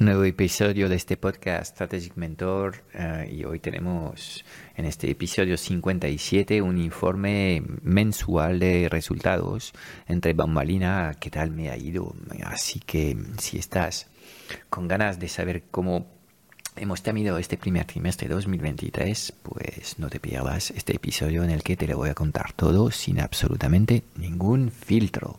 Nuevo episodio de este podcast Strategic Mentor eh, y hoy tenemos en este episodio 57 un informe mensual de resultados entre bambalina, qué tal me ha ido. Así que si estás con ganas de saber cómo hemos terminado este primer trimestre de 2023, pues no te pierdas este episodio en el que te lo voy a contar todo sin absolutamente ningún filtro.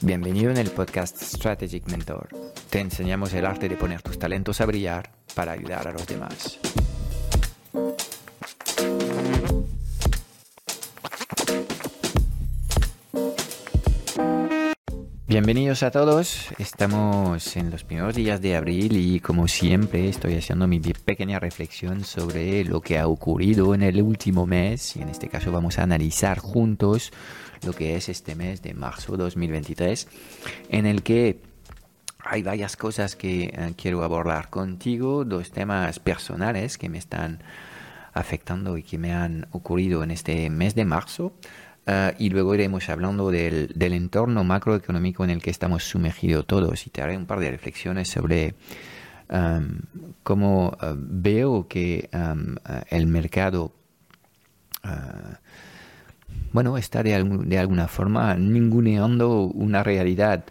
Bienvenido en el podcast Strategic Mentor. Te enseñamos el arte de poner tus talentos a brillar para ayudar a los demás. Bienvenidos a todos, estamos en los primeros días de abril y como siempre estoy haciendo mi pequeña reflexión sobre lo que ha ocurrido en el último mes y en este caso vamos a analizar juntos lo que es este mes de marzo 2023 en el que hay varias cosas que eh, quiero abordar contigo, dos temas personales que me están afectando y que me han ocurrido en este mes de marzo. Ah, y luego iremos hablando del, entorno macroeconómico en el que estamos sumergidos todos y te haré un par de reflexiones sobre cómo ah, veo que ah, el mercado bueno, está de, alguna forma ninguneando una realidad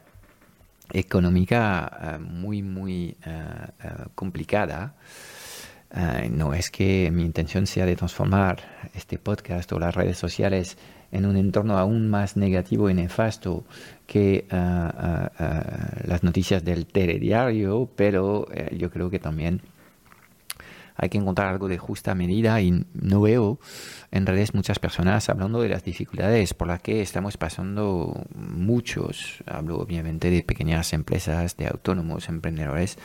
económica muy, muy complicada. no es que mi intención sea de transformar este podcast o las redes sociales en un entorno aún más negativo y nefasto que las noticias del telediario, pero eh, yo creo que también hay que encontrar algo de justa medida y no veo en redes muchas personas hablando de las dificultades por las que estamos pasando muchos. Hablo obviamente de pequeñas empresas, de autónomos, emprendedores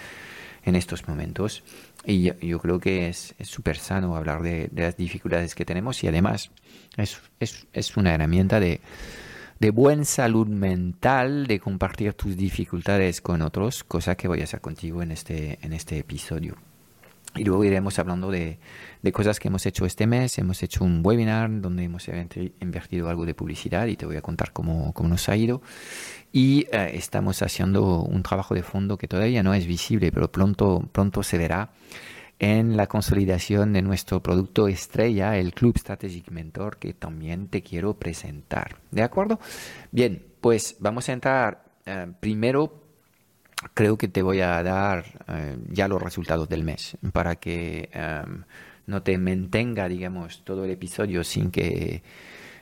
en estos momentos. Y yo, creo que es súper sano hablar de, las dificultades que tenemos y además es, es, es una herramienta de, de buena salud mental, de compartir tus dificultades con otros, cosa que voy a hacer contigo en este, en este episodio. Y luego iremos hablando de, de, cosas que hemos hecho este mes. Hemos hecho un webinar donde hemos invertido algo de publicidad y te voy a contar cómo, cómo nos ha ido. Y eh, estamos haciendo un trabajo de fondo que todavía no es visible, pero pronto, pronto se verá en la consolidación de nuestro producto estrella, el Club Strategic Mentor, que también te quiero presentar. ¿De acuerdo? Bien, pues vamos a entrar eh, primero creo que te voy a dar eh, ya los resultados del mes para que em, no te mantenga, digamos, todo el episodio sin que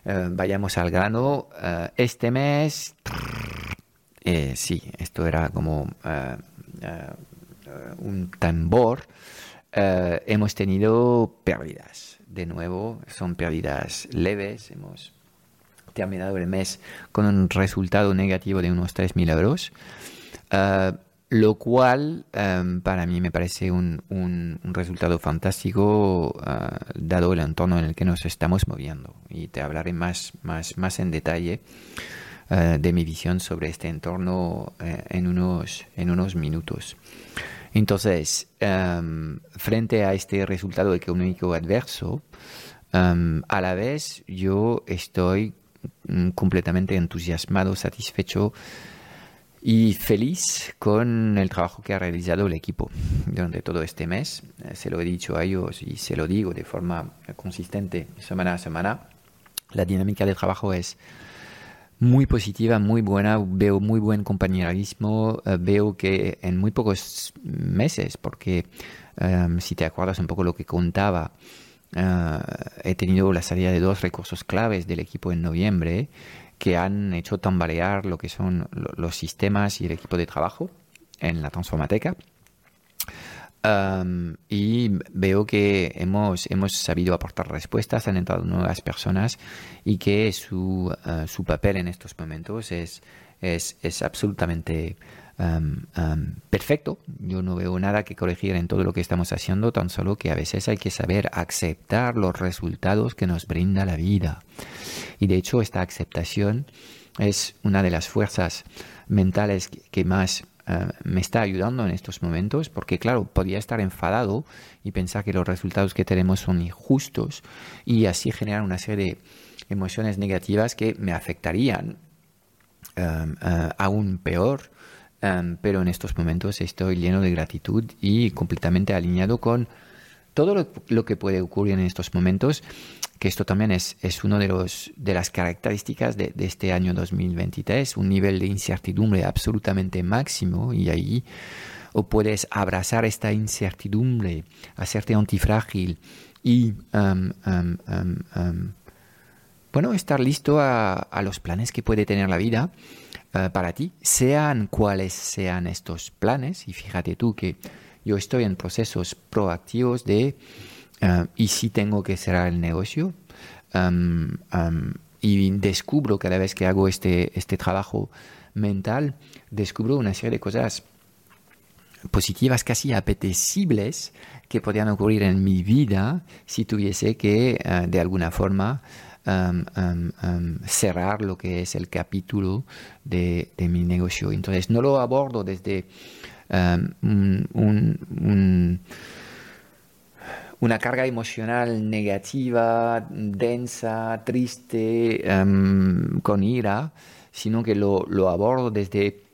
eh, vayamos al grano. Eh, este mes, sí, esto era como un tambor. hemos tenido pérdidas. De nuevo, son pérdidas leves. Hemos terminado el mes con un resultado negativo de unos 3.000 euros. Eh, lo cual em, para mí me parece un, un, resultado fantástico eh, dado el entorno en el que nos estamos moviendo. Y te hablaré más, más, más en detalle eh, de mi visión sobre este entorno en, unos, en unos minutos. Entonces, em, frente a este resultado económico adverso, em, a la vez yo estoy mm, completamente entusiasmado, satisfecho y feliz con el trabajo que ha realizado el equipo durante todo este mes. Eh, se lo he dicho a ellos y se lo digo de forma consistente semana a semana. La dinámica de trabajo es muy positiva, muy buena. Veo muy buen compañerismo. Eh, veo que en muy pocos meses, porque em, si te acuerdas un poco lo que contaba, eh, he tenido la salida de dos recursos claves del equipo en noviembre que han hecho tambalear lo que son los sistemas y el equipo de trabajo en la Transformateca. y veo que hemos, hemos sabido aportar respuestas, han entrado nuevas personas y que su, uh, su papel en estos momentos es, es, es absolutamente perfecto. Yo no veo nada que corregir en todo lo que estamos haciendo, tan solo que a veces hay que saber aceptar los resultados que nos brinda la vida. Y de hecho esta aceptación es una de las fuerzas mentales que más eh, me está ayudando en estos momentos, porque claro, podría estar enfadado y pensar que los resultados que tenemos son injustos y así generar una serie de emociones negativas que me afectarían eh, aún peor. Pero en estos momentos estoy lleno de gratitud y completamente alineado con todo lo, que puede ocurrir en estos momentos, que esto también es, es una de, de las características de, este año 2023, un nivel de incertidumbre absolutamente máximo y ahí o puedes abrazar esta incertidumbre, hacerte antifrágil y bueno, estar listo a, los planes que puede tener la vida eh, para ti, sean cuales sean estos planes. Y fíjate tú que yo estoy en procesos proactivos de, eh, ¿y si tengo que cerrar el negocio? y descubro cada vez que hago este, este trabajo mental, descubro una serie de cosas positivas, casi apetecibles, que podrían ocurrir en mi vida si tuviese que, eh, de alguna forma, cerrar lo que es el capítulo de, mi negocio. Entonces, no lo abordo desde un, una carga emocional negativa, densa, triste, con ira, sino que lo, lo abordo desde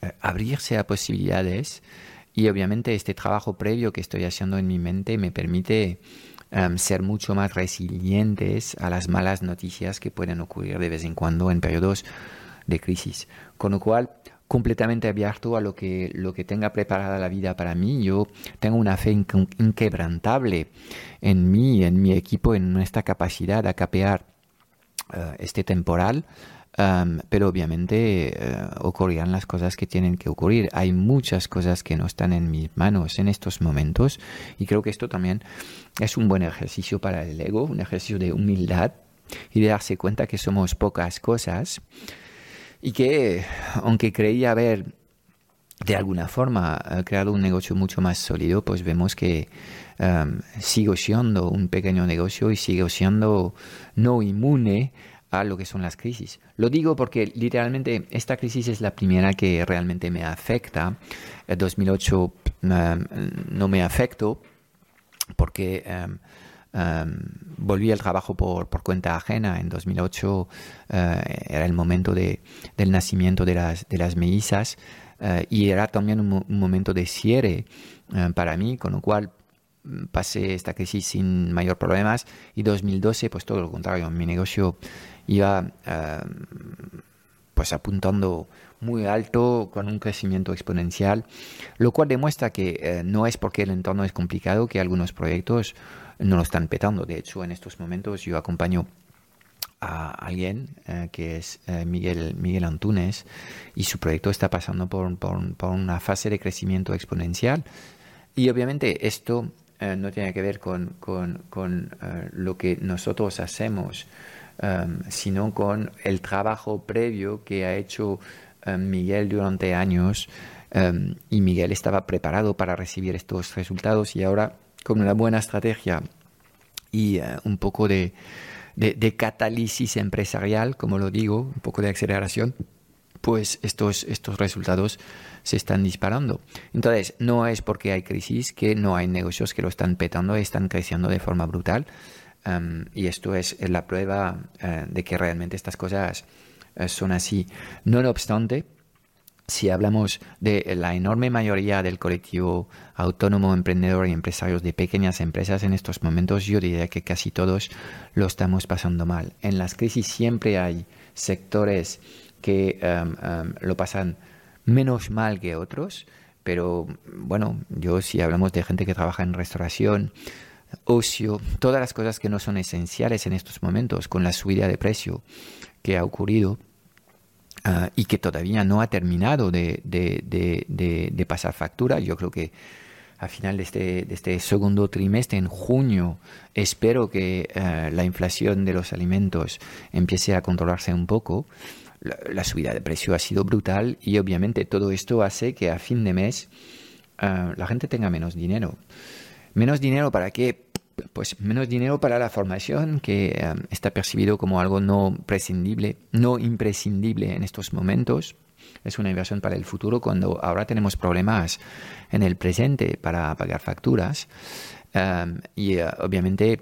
eh, abrirse a posibilidades y obviamente este trabajo previo que estoy haciendo en mi mente me permite ser mucho más resilientes a las malas noticias que pueden ocurrir de vez en cuando en periodos de crisis. Con lo cual, completamente abierto a lo que, lo que tenga preparada la vida para mí. Yo tengo una fe inquebrantable en mí, en mi equipo, en nuestra capacidad de capear eh, este temporal. Pero obviamente uh, ocurrirán las cosas que tienen que ocurrir. Hay muchas cosas que no están en mis manos en estos momentos y creo que esto también es un buen ejercicio para el ego, un ejercicio de humildad y de darse cuenta que somos pocas cosas y que, aunque creía haber de alguna forma eh, creado un negocio mucho más sólido, pues vemos que um, sigo siendo un pequeño negocio y sigo siendo no inmune a lo que son las crisis. Lo digo porque literalmente esta crisis es la primera que realmente me afecta. El 2008 no me afectó porque volví al trabajo por, por, cuenta ajena. En 2008 eh, era el momento de, del nacimiento de las, de las mellizas eh, y era también un, momento de cierre eh, para mí, con lo cual mm, pasé esta crisis sin mayor problemas y 2012 pues todo lo contrario, mi negocio iba pues apuntando muy alto con un crecimiento exponencial, lo cual demuestra que no es porque el entorno es complicado que algunos proyectos no lo están petando. De hecho, en estos momentos yo acompaño a alguien eh, que es eh, Miguel, Miguel Antunes y su proyecto está pasando por, una fase de crecimiento exponencial. Y obviamente esto eh, no tiene que ver con, lo que nosotros hacemos, sino con el trabajo previo que ha hecho Miguel durante años. y Miguel estaba preparado para recibir estos resultados y ahora con una buena estrategia y eh, un poco de, de, catálisis empresarial, como lo digo, un poco de aceleración, pues estos, estos resultados se están disparando. Entonces, no es porque hay crisis que no hay negocios que lo están petando, están creciendo de forma brutal. Em, y esto es la prueba eh, de que realmente estas cosas eh, son así. No obstante, si hablamos de la enorme mayoría del colectivo autónomo, emprendedor y empresarios de pequeñas empresas en estos momentos, yo diría que casi todos lo estamos pasando mal. En las crisis siempre hay sectores que um, um, lo pasan menos mal que otros, pero bueno, yo si hablamos de gente que trabaja en restauración, ocio, todas las cosas que no son esenciales en estos momentos, con la subida de precio que ha ocurrido, Ah, y que todavía no ha terminado de, de, de, pasar factura. Yo creo que a final de este, de este segundo trimestre, en junio, espero que eh, la inflación de los alimentos empiece a controlarse un poco. La, subida de precio ha sido brutal y obviamente todo esto hace que a fin de mes eh, la gente tenga menos dinero. Menos dinero para qué? Pues menos dinero para la formación, que eh, está percibido como algo no prescindible, no imprescindible en estos momentos es una inversión para el futuro cuando ahora tenemos problemas en el presente para pagar facturas. Em, y eh, obviamente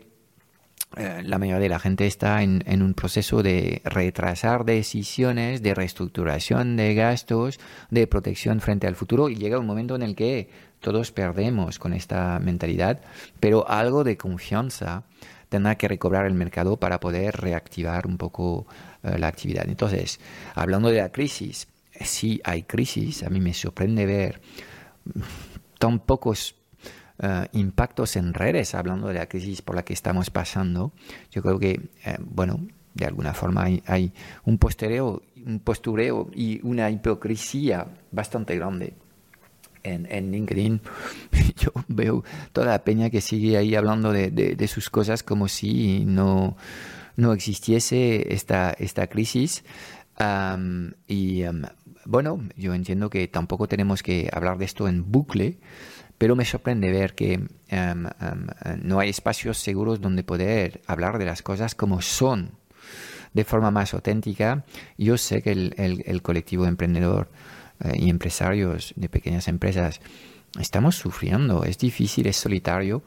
eh, la mayoría de la gente está en, un proceso de retrasar decisiones, de reestructuración de gastos, de protección frente al futuro y llega un momento en el que todos perdemos con esta mentalidad, pero algo de confianza tendrá que recobrar el mercado para poder reactivar un poco eh, la actividad. Entonces, hablando de la crisis, si hay crisis, a mí me sorprende ver tan pocos eh, impactos en redes hablando de la crisis por la que estamos pasando. Yo creo que, eh, bueno, de alguna forma hay, un postureo, un postureo y una hipocresía bastante grande. En, LinkedIn yo veo toda la peña que sigue ahí hablando de, sus cosas como si no, no existiese esta, esta crisis. y bueno, yo entiendo que tampoco tenemos que hablar de esto en bucle, pero me sorprende ver que em, no hay espacios seguros donde poder hablar de las cosas como son, de forma más auténtica. Yo sé que el, colectivo emprendedor eh, y empresarios de pequeñas empresas estamos sufriendo, es difícil, es solitario,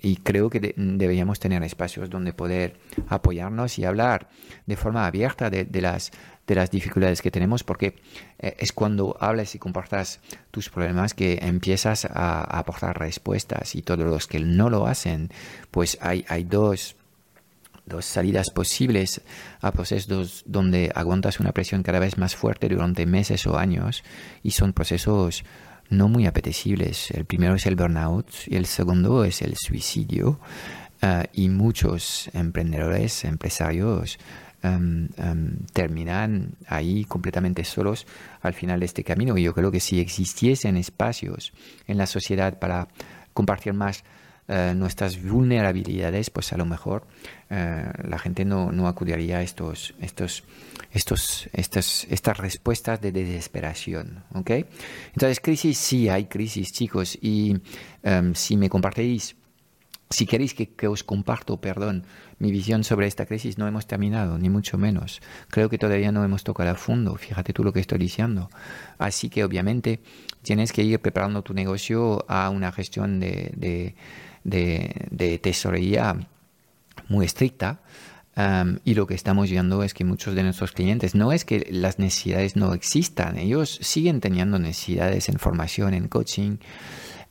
y creo que deberíamos tener espacios donde poder apoyarnos y hablar de forma abierta de, las, de las dificultades que tenemos, porque eh, es cuando hablas y compartas tus problemas que empiezas a, aportar respuestas y todos los que no lo hacen, pues hay, hay dos dos salidas posibles a procesos donde aguantas una presión cada vez más fuerte durante meses o años y son procesos no muy apetecibles. El primero es el burnout y el segundo es el suicidio. Ah, y muchos emprendedores, empresarios, em, em, terminan ahí completamente solos al final de este camino. Y yo creo que si existiesen espacios en la sociedad para compartir más eh, nuestras vulnerabilidades, pues a lo mejor eh, la gente no, no, acudiría a estos, estos, estos, estas, estas respuestas de desesperación. ¿okay? Entonces, crisis, sí hay crisis, chicos, y em, si me compartéis si queréis que, que, os comparto, perdón, mi visión sobre esta crisis, no hemos terminado, ni mucho menos. Creo que todavía no hemos tocado a fondo, fíjate tú lo que estoy diciendo. Así que obviamente tienes que ir preparando tu negocio a una gestión de, de, tesorería muy estricta. Um, y lo que estamos viendo es que muchos de nuestros clientes, no es que las necesidades no existan, ellos siguen teniendo necesidades en formación, en coaching,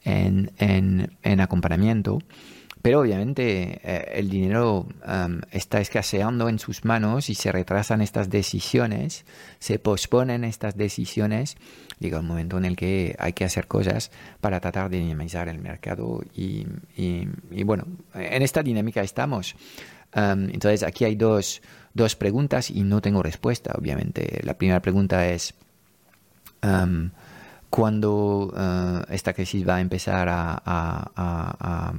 en, en acompañamiento, pero obviamente eh, el dinero um, está escaseando en sus manos y se retrasan estas decisiones, se posponen estas decisiones. Llega un momento en el que hay que hacer cosas para tratar de dinamizar el mercado y, bueno, en esta dinámica estamos. Um, entonces aquí hay dos, dos, preguntas y no tengo respuesta, obviamente. La primera pregunta es... Um, cuando eh, esta crisis va a empezar a,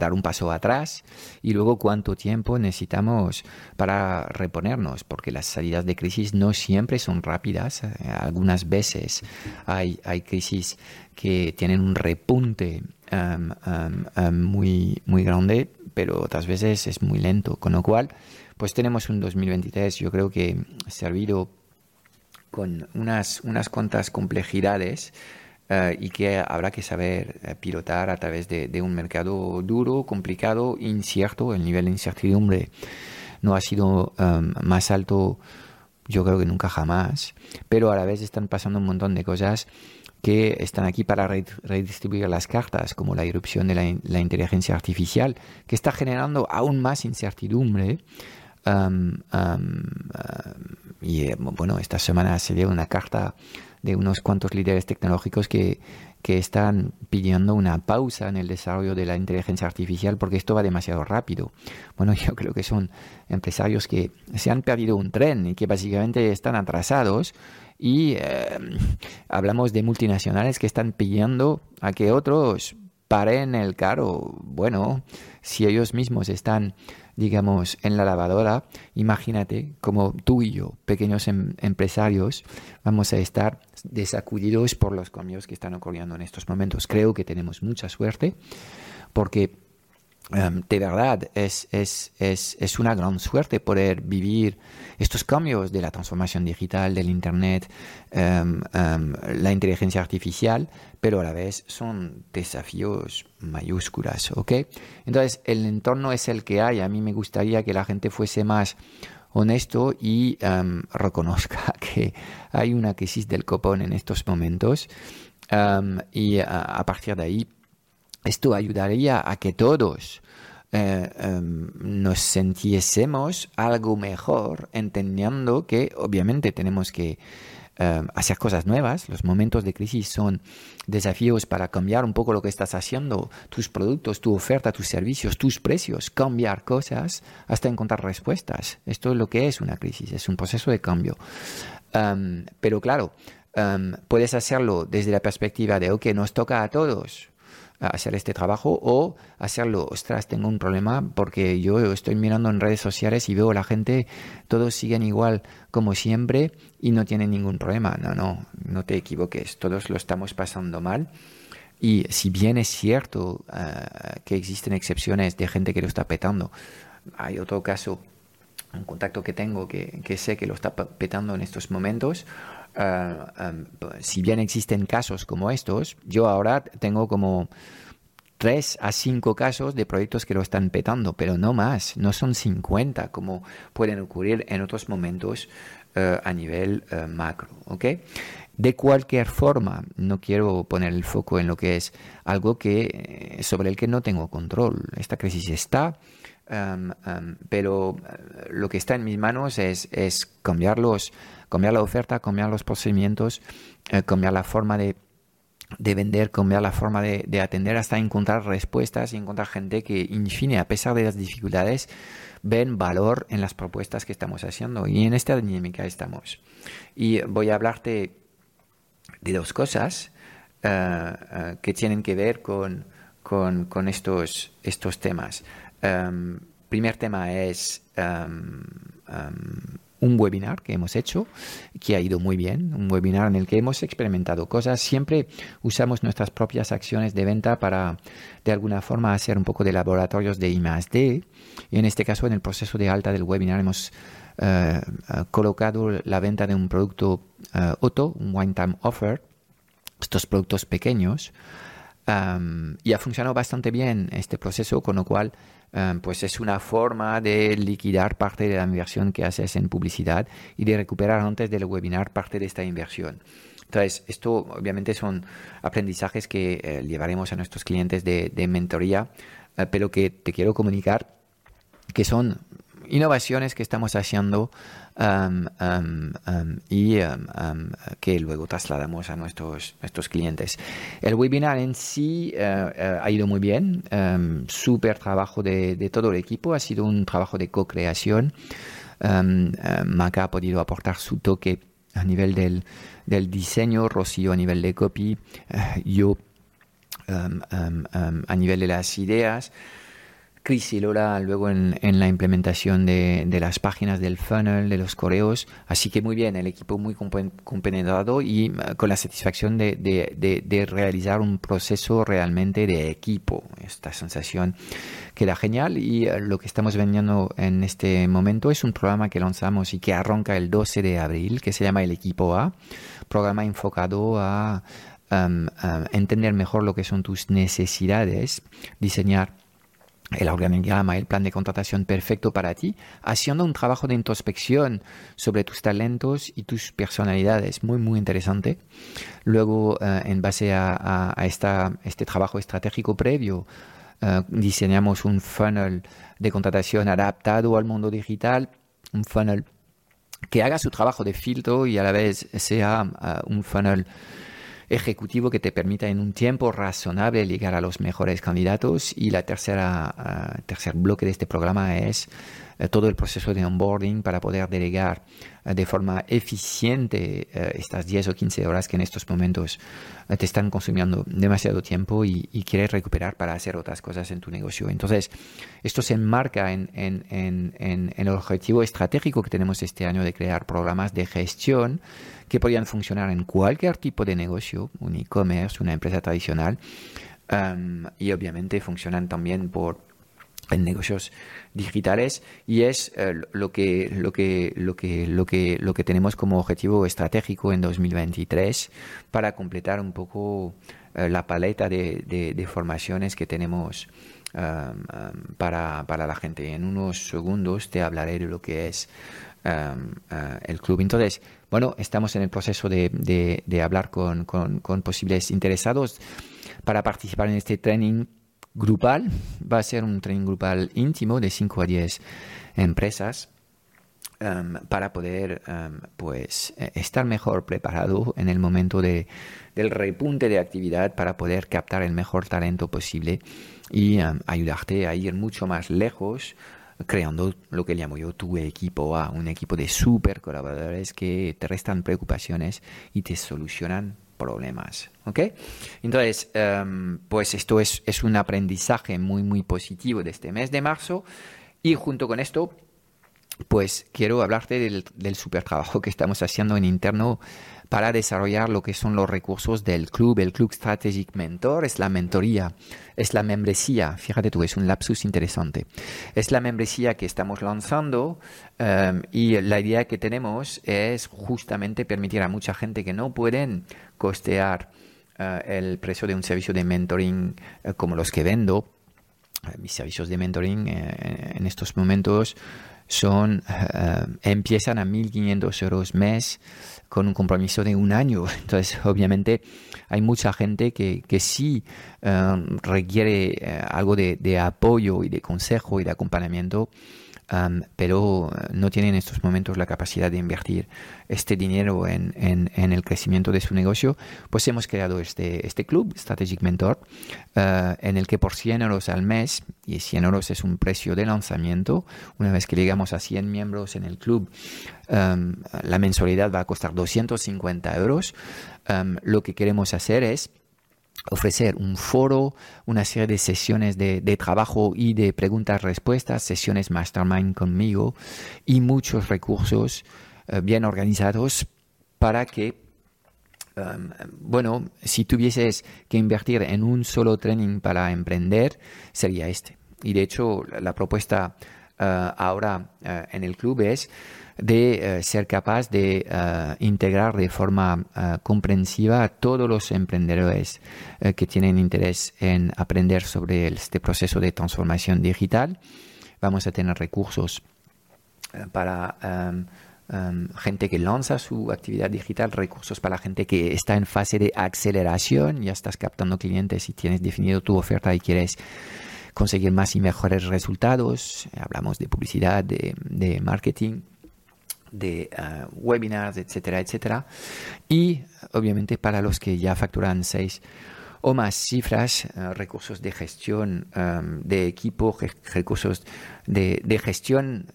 dar un paso atrás y luego cuánto tiempo necesitamos para reponernos, porque las salidas de crisis no siempre son rápidas. Eh, algunas veces hay, hay crisis que tienen un repunte em, em, em, muy, muy grande, pero otras veces es muy lento, con lo cual pues tenemos un 2023 yo creo que servido con unas, unas cuantas complejidades eh, y que habrá que saber eh, pilotar a través de, un mercado duro, complicado, incierto. El nivel de incertidumbre no ha sido em, más alto, yo creo que nunca jamás, pero a la vez están pasando un montón de cosas que están aquí para redistribuir las cartas, como la irrupción de la, la inteligencia artificial, que está generando aún más incertidumbre y eh, bueno, esta semana se dio una carta de unos cuantos líderes tecnológicos que, que están pidiendo una pausa en el desarrollo de la inteligencia artificial porque esto va demasiado rápido. Bueno, yo creo que son empresarios que se han perdido un tren y que básicamente están atrasados y eh, hablamos de multinacionales que están pidiendo a que otros paren el carro. Bueno, si ellos mismos están digamos, en la lavadora, imagínate como tú y yo, pequeños em, empresarios, vamos a estar desacudidos por los cambios que están ocurriendo en estos momentos. Creo que tenemos mucha suerte porque em, de verdad es, es, es, es, una gran suerte poder vivir estos cambios de la transformación digital, del Internet, em, la inteligencia artificial, pero a la vez son desafíos mayúsculas, ¿ok? Entonces, el entorno es el que hay. A mí me gustaría que la gente fuese más honesto y em, reconozca que hay una crisis del copón en estos momentos em, y a, partir de ahí esto ayudaría a que todos eh, em, nos sintiésemos algo mejor entendiendo que obviamente tenemos que eh, hacer cosas nuevas. Los momentos de crisis son desafíos para cambiar un poco lo que estás haciendo, tus productos, tu oferta, tus servicios, tus precios, cambiar cosas hasta encontrar respuestas. Esto es lo que es una crisis, es un proceso de cambio. Em, pero claro, em, puedes hacerlo desde la perspectiva de, ok, nos toca a todos hacer este trabajo o hacerlo, ostras, tengo un problema porque yo estoy mirando en redes sociales y veo a la gente, todos siguen igual como siempre y no tienen ningún problema. No, no, no te equivoques, todos lo estamos pasando mal. Y si bien es cierto eh, que existen excepciones de gente que lo está petando, hay otro caso, un contacto que tengo que, que sé que lo está petando en estos momentos, eh, em, si bien existen casos como estos, yo ahora tengo como tres a cinco casos de proyectos que lo están petando, pero no más, no son 50 como pueden ocurrir en otros momentos eh, a nivel eh, macro. De cualquier forma, no quiero poner el foco en lo que es algo que, sobre el que no tengo control. Esta crisis está, pero lo que está en mis manos es, es cambiarlos cambiar la oferta, cambiar los procedimientos, eh, cambiar la forma de, vender, cambiar la forma de, atender hasta encontrar respuestas y encontrar gente que, in fine, a pesar de las dificultades, ven valor en las propuestas que estamos haciendo. Y en esta dinámica estamos. Y voy a hablarte de dos cosas eh, eh, que tienen que ver con, con, estos, estos temas. Um, primer tema es um, um, un webinar que hemos hecho, que ha ido muy bien, un webinar en el que hemos experimentado cosas. Siempre usamos nuestras propias acciones de venta para, de alguna forma, hacer un poco de laboratorios de I+D. Y en este caso, en el proceso de alta del webinar, hemos eh, eh, colocado la venta de un producto OTO, un One Time Offer, estos productos pequeños. y ha funcionado bastante bien este proceso, con lo cual Em, pues es una forma de liquidar parte de la inversión que haces en publicidad y de recuperar antes del webinar parte de esta inversión. Entonces, esto obviamente son aprendizajes que eh, llevaremos a nuestros clientes de, mentoría, eh, pero que te quiero comunicar que son innovaciones que estamos haciendo y que luego trasladamos a nuestros, nuestros clientes. El webinar en sí eh, eh, ha ido muy bien, súper trabajo de, de, todo el equipo, ha sido un trabajo de co-creación. Maca ha podido aportar su toque a nivel del, del diseño, Rocío a nivel de copy, eh, yo a nivel de las ideas. Chris y Lola luego en, la implementación de, las páginas del funnel, de los correos. Así que muy bien, el equipo muy compenetrado y eh, con la satisfacción de, realizar un proceso realmente de equipo. Esta sensación queda genial y eh, lo que estamos vendiendo en este momento es un programa que lanzamos y que arranca el 12 de abril, que se llama el Equipo A, programa enfocado a entender mejor lo que son tus necesidades, diseñar el organigrama, el plan de contratación perfecto para ti, haciendo un trabajo de introspección sobre tus talentos y tus personalidades, muy, muy interesante. Luego, eh, en base a, esta, este trabajo estratégico previo, eh, diseñamos un funnel de contratación adaptado al mundo digital, un funnel que haga su trabajo de filtro y a la vez sea eh, un funnel ejecutivo que te permita en un tiempo razonable llegar a los mejores candidatos. Y la tercera, uh, tercer bloque de este programa es todo el proceso de onboarding para poder delegar uh, de forma eficiente estas 10 o 15 horas que en estos momentos te están consumiendo demasiado tiempo y, quieres recuperar para hacer otras cosas en tu negocio. Entonces, esto se enmarca en, el objetivo estratégico que tenemos este año de crear programas de gestión que podrían funcionar en cualquier tipo de negocio, un e-commerce, una empresa tradicional, y obviamente funcionan también por en negocios digitales y es eh, lo que lo que lo que lo que lo que tenemos como objetivo estratégico en 2023 para completar un poco eh, la paleta de, formaciones que tenemos um, um, para, para la gente. En unos segundos te hablaré de lo que es um, uh, el club. Entonces bueno, estamos en el proceso de, de, hablar con, con, posibles interesados para participar en este training grupal. Va a ser un training grupal íntimo de 5 a 10 empresas. Um, para poder um, pues eh, estar mejor preparado en el momento de, del repunte de actividad para poder captar el mejor talento posible y um, ayudarte a ir mucho más lejos creando lo que llamo yo tu equipo A, un equipo de super colaboradores que te restan preocupaciones y te solucionan problemas. ¿Ok? Entonces, em, pues esto es, es un aprendizaje muy, muy positivo de este mes de marzo y junto con esto, pues quiero hablarte del, super trabajo que estamos haciendo en interno para desarrollar lo que son los recursos del club. El Club Strategic Mentor es la mentoría, es la membresía. Fíjate tú, es un lapsus interesante. Es la membresía que estamos lanzando um, y la idea que tenemos es justamente permitir a mucha gente que no pueden costear uh, el precio de un servicio de mentoring uh, como los que vendo. Uh, mis servicios de mentoring en estos momentos son empiezan a 1.500 euros mes con un compromiso de un año. Entonces, obviamente, hay mucha gente que, que sí eh, requiere eh, algo de, apoyo y de consejo y de acompañamiento pero eh, no tienen en estos momentos la capacidad de invertir este dinero en, en, el crecimiento de su negocio, pues hemos creado este, este club, Strategic Mentor, uh, en el que por 100 euros al mes, y 100 euros es un precio de lanzamiento, una vez que llegamos a 100 miembros en el club, la mensualidad va a costar 250 euros. Lo que queremos hacer es ofrecer un foro, una serie de sesiones de, trabajo y de preguntas-respuestas, sesiones mastermind conmigo y muchos recursos eh, bien organizados para que, um, bueno, si tuvieses que invertir en un solo training para emprender, sería este. Y de hecho, la, propuesta uh, ahora uh, en el club es de eh, ser capaz de eh, integrar de forma eh, comprensiva a todos los emprendedores que tienen interés en aprender sobre este proceso de transformación digital. Vamos a tener recursos para em, em, gente que lanza su actividad digital, recursos para la gente que está en fase de aceleración, ya estás captando clientes y tienes definido tu oferta y quieres conseguir más y mejores resultados. Hablamos de publicidad, de, de marketing de uh, webinars, etcétera, etcétera. Y obviamente para los que ya facturan seis o más cifras, uh, recursos de gestión um, de equipo, recursos de, de gestión,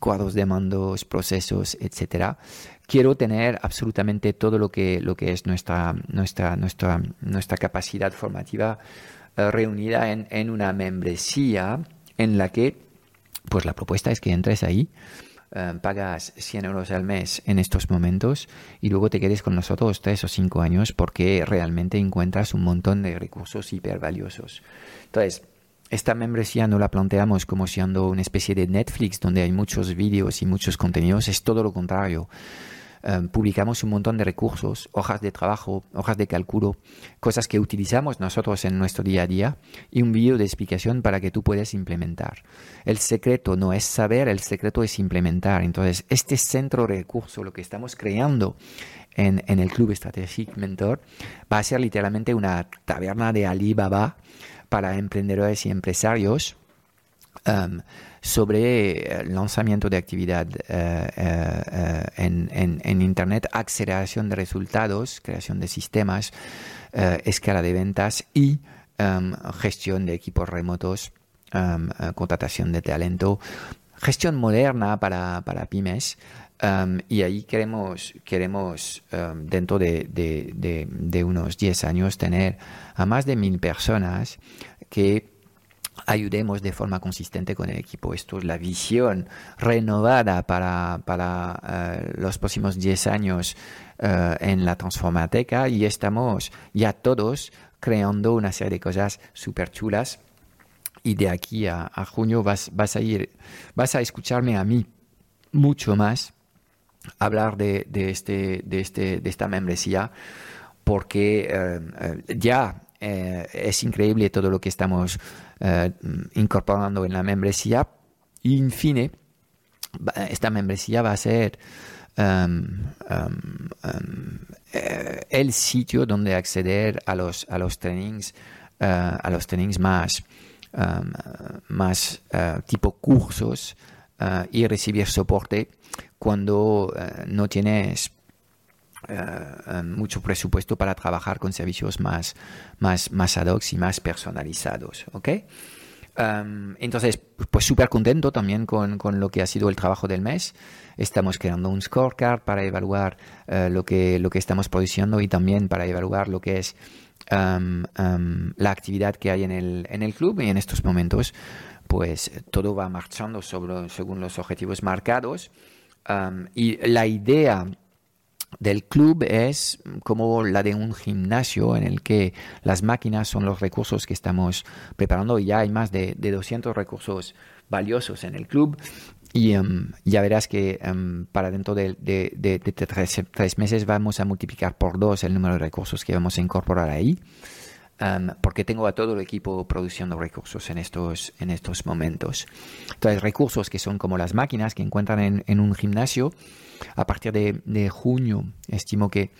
cuadros de mandos, procesos, etcétera. Quiero tener absolutamente todo lo que, lo que es nuestra, nuestra, nuestra, nuestra capacidad formativa reunida en, en una membresía en la que, pues la propuesta es que entres ahí eh, pagas 100 euros al mes en estos momentos y luego te quedes con nosotros tres o cinco años porque realmente encuentras un montón de recursos hiper valiosos. Entonces, esta membresía no la planteamos como siendo una especie de Netflix donde hay muchos vídeos y muchos contenidos, es todo lo contrario. Em, publicamos un montón de recursos, hojas de trabajo, hojas de cálculo, cosas que utilizamos nosotros en nuestro día a día y un vídeo de explicación para que tú puedas implementar. El secreto no es saber, el secreto es implementar. Entonces, este centro de recursos, lo que estamos creando en, en el Club Strategic Mentor, va a ser literalmente una taberna de Alibaba para emprendedores y empresarios sobre el lanzamiento de actividad en, en, Internet, aceleración de resultados, creación de sistemas, escala de ventas y gestión de equipos remotos, contratación de talento, gestión moderna para, para pymes. y ahí queremos, queremos dentro de, de, de, unos 10 años tener a más de mil personas que ayudemos de forma consistente con el equipo. Esto es la visión renovada para, para eh, los próximos 10 años eh, en la Transformateca y estamos ya todos creando una serie de cosas súper chulas y de aquí a, junio vas, vas, a ir, vas a escucharme a mí mucho más hablar de, de, este, de, este, de esta membresía porque eh, ya es increíble todo lo que estamos incorporando en la membresía. Y, en fin, esta membresía va a ser em, em, em, el sitio donde acceder a los, a los trainings, a los trainings más más uh, tipo cursos uh, y recibir soporte cuando no tienes um, mucho presupuesto para trabajar con servicios más, más, más ad hoc y más personalizados. ¿ok? Um, entonces, pues súper contento también con, con, lo que ha sido el trabajo del mes. Estamos creando un scorecard para evaluar lo, que, lo que estamos produciendo y también para evaluar lo que es la actividad que hay en el, en el club y en estos momentos pues todo va marchando sobre, según los objetivos marcados y la idea del club es como la de un gimnasio en el que las máquinas son los recursos que estamos preparando y ya hay más de, de 200 recursos valiosos en el club. Y em, ya verás que em, para dentro de, tres, meses vamos a multiplicar por dos el número de recursos que vamos a incorporar ahí, em, porque tengo a todo el equipo produciendo recursos en estos, en estos momentos. Entonces, recursos que son como las máquinas que encuentran en, un gimnasio. A partir de, junio, estimo que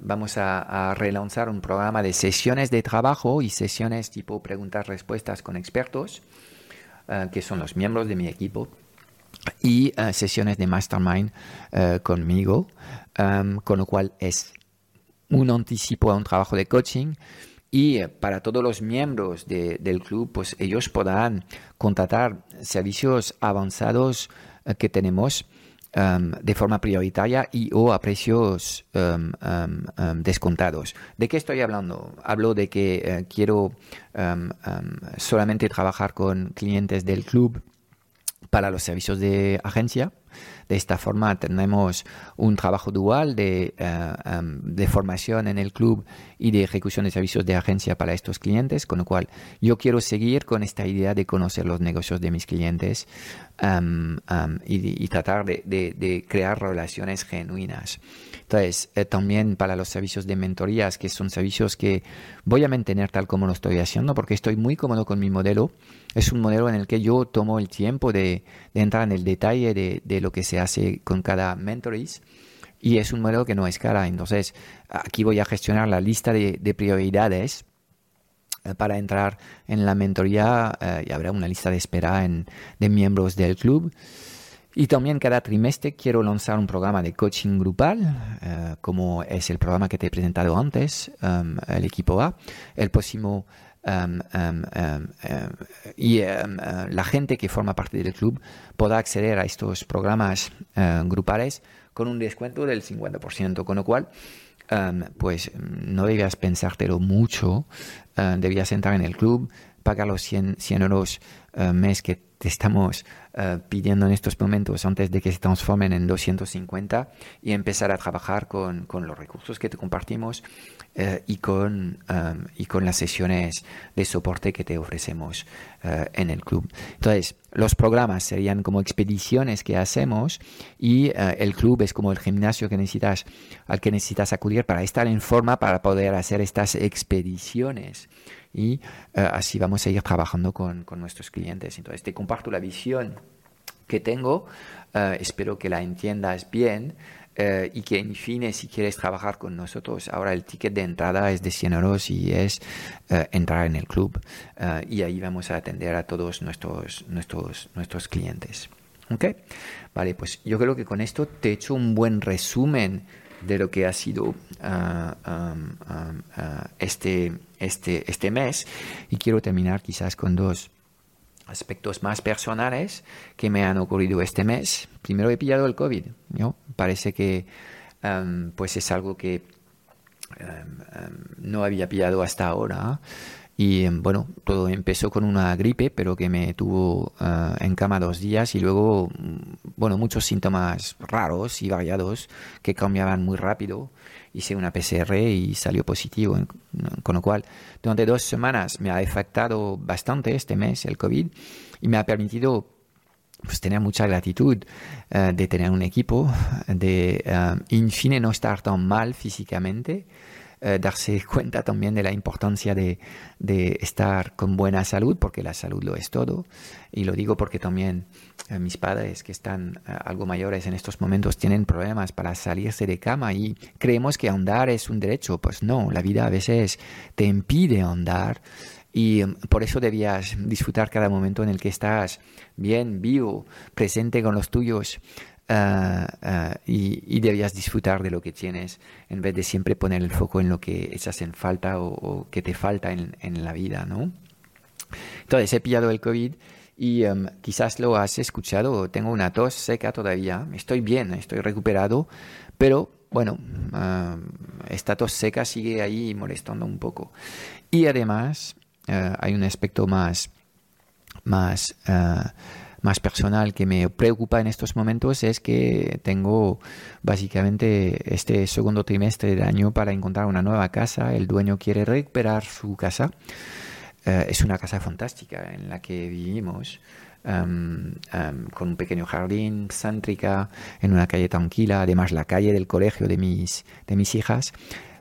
vamos a, a, relanzar un programa de sesiones de trabajo y sesiones tipo preguntas-respuestas con expertos, eh, que son los miembros de mi equipo y eh, sesiones de mastermind eh, conmigo, em, con lo cual es un anticipo a un trabajo de coaching y eh, para todos los miembros del club, pues ellos podrán contratar servicios avanzados que tenemos em, de forma prioritaria y o a precios em, descontados. ¿De qué estoy hablando? Hablo de que quiero solamente trabajar con clientes del club para los servicios de agencia. De esta forma tenemos un trabajo dual de, eh, em, de, formación en el club y de ejecución de servicios de agencia para estos clientes, con lo cual yo quiero seguir con esta idea de conocer los negocios de mis clientes em, em, y, tratar de, de, crear relaciones genuinas. Entonces, eh, también para los servicios de mentorías, que son servicios que voy a mantener tal como lo estoy haciendo, porque estoy muy cómodo con mi modelo es un modelo en el que yo tomo el tiempo de, entrar en el detalle de, lo que se hace con cada mentoris y es un modelo que no es cara. Entonces, aquí voy a gestionar la lista de, prioridades eh, para entrar en la mentoría eh, y habrá una lista de espera en, de miembros del club. Y también cada trimestre quiero lanzar un programa de coaching grupal, eh, como es el programa que te he presentado antes, el equipo A. El próximo Em, em, em, y eh, la gente que forma parte del club podrá acceder a estos programas eh, grupales con un descuento del 50%, con lo cual pues no debías pensártelo mucho, eh, debías entrar en el club, pagar los 100, 100 euros mes que te estamos pidiendo en estos momentos antes de que se transformen en 250 y empezar a trabajar con, con los recursos que te compartimos eh, y, con, um, y con las sesiones de soporte que te ofrecemos en el club. Entonces, los programas serían como expediciones que hacemos y el club es como el gimnasio que necesitas, al que necesitas acudir para estar en forma para poder hacer estas expediciones. Y uh, así vamos a ir trabajando con, con nuestros clientes. Entonces, te comparto la visión que tengo. Eh, espero que la entiendas bien. Eh, y que en fin, si quieres trabajar con nosotros, ahora el ticket de entrada es de 100 euros y es eh, entrar en el club. y ahí vamos a atender a todos nuestros, nuestros, nuestros clientes. ¿Ok? Vale, pues yo creo que con esto te he hecho un buen resumen de lo que ha sido este, este, este mes y quiero terminar quizás con dos aspectos más personales que me han ocurrido este mes. Primero he pillado el COVID. Parece que em, pues es algo que no había pillado hasta ahora. Y bueno, todo empezó con una gripe, pero que me tuvo eh, en cama dos días y luego, mm, bueno, muchos síntomas raros y variados que cambiaban muy rápido. Hice una PCR y salió positivo, con lo cual durante dos semanas me ha afectado bastante este mes el COVID y me ha permitido pues tener mucha gratitud eh, de tener un equipo, de uh, en fin no estar tan mal físicamente eh, darse cuenta también de la importancia de, estar con buena salud, porque la salud lo es todo. Y lo digo porque también eh, mis padres, que están eh, algo mayores en estos momentos, tienen problemas para salirse de cama y creemos que andar es un derecho. Pues no, la vida a veces te impide andar. Y por eso debías disfrutar cada momento en el que estás bien, vivo, presente con los tuyos, Ah, ah, y, debías disfrutar de lo que tienes en vez de siempre poner el foco en lo que echas en falta o, que te falta en, en, la vida, ¿no? Entonces he pillado el COVID y em, quizás lo has escuchado, tengo una tos seca todavía, estoy bien, estoy recuperado, pero bueno, esta tos seca sigue ahí molestando un poco. Y además eh, hay un aspecto más, más más personal que me preocupa en estos momentos es que tengo básicamente este segundo trimestre del año para encontrar una nueva casa. El dueño quiere recuperar su casa. Eh, es una casa fantástica en la que vivimos. Em, em, con un pequeño jardín, céntrica, en una calle tranquila, además la calle del colegio de mis, de mis hijas.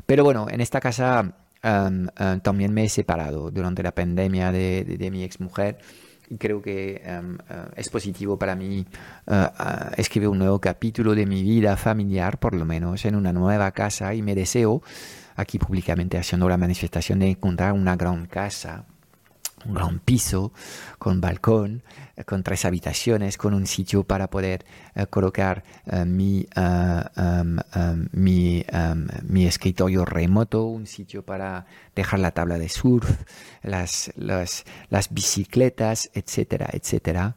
Pero bueno, en esta casa em, también me he separado durante la pandemia de, de, de mi exmujer creo que em, eh, es positivo para mí eh, escribir un nuevo capítulo de mi vida familiar, por lo menos en una nueva casa, y me deseo aquí públicamente haciendo la manifestación de encontrar una gran casa un gran piso con balcón, con tres habitaciones, con un sitio para poder eh, colocar eh, mi, em, em, mi, em, mi, escritorio remoto, un sitio para dejar la tabla de surf, las, las, las bicicletas, etcétera, etcétera,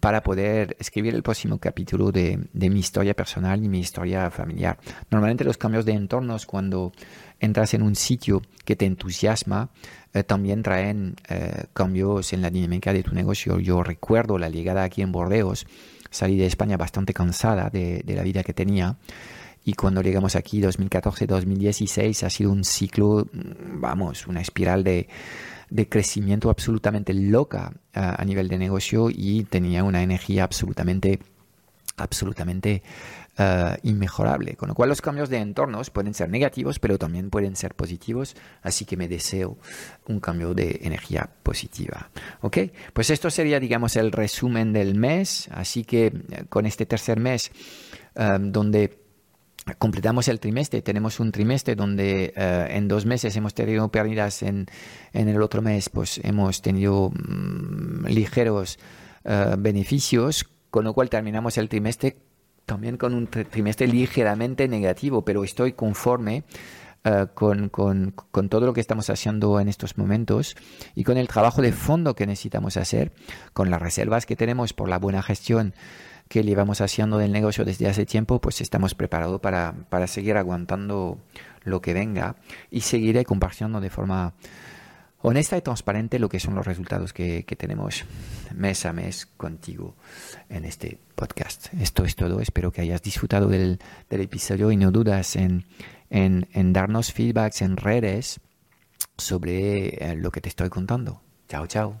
para poder escribir el próximo capítulo de, de mi historia personal y mi historia familiar. Normalmente los cambios de entornos cuando entras en un sitio que te entusiasma, eh, también traen eh, cambios en la dinámica de tu negocio. Yo recuerdo la llegada aquí en Bordeos, salí de España bastante cansada de, la vida que tenía. Y cuando llegamos aquí, 2014-2016, ha sido un ciclo, mm, vamos, una espiral de, crecimiento absolutamente loca a nivel de negocio y tenía una energía absolutamente, absolutamente uh, inmejorable. Con lo cual los cambios de entornos pueden ser negativos, pero también pueden ser positivos. Así que me deseo un cambio de energía positiva. ¿Ok? Pues esto sería, digamos, el resumen del mes. Así que eh, con este tercer mes, um, donde completamos el trimestre, tenemos un trimestre donde uh, en dos meses hemos tenido pérdidas, en, en el otro mes pues hemos tenido mm, ligeros beneficios, con lo cual terminamos el trimestre también con un trimestre ligeramente negativo, pero estoy conforme eh, con, con, con, todo lo que estamos haciendo en estos momentos y con el trabajo de fondo que necesitamos hacer, con las reservas que tenemos por la buena gestión que llevamos haciendo del negocio desde hace tiempo, pues estamos preparados para, para seguir aguantando lo que venga y seguiré compartiendo de forma honesta y transparente lo que son los resultados que, tenemos mes a mes contigo en este podcast. Esto es todo. Espero que hayas disfrutado del, episodio y no dudas en, darnos feedbacks en redes sobre eh, lo que te estoy contando. Chao, chao.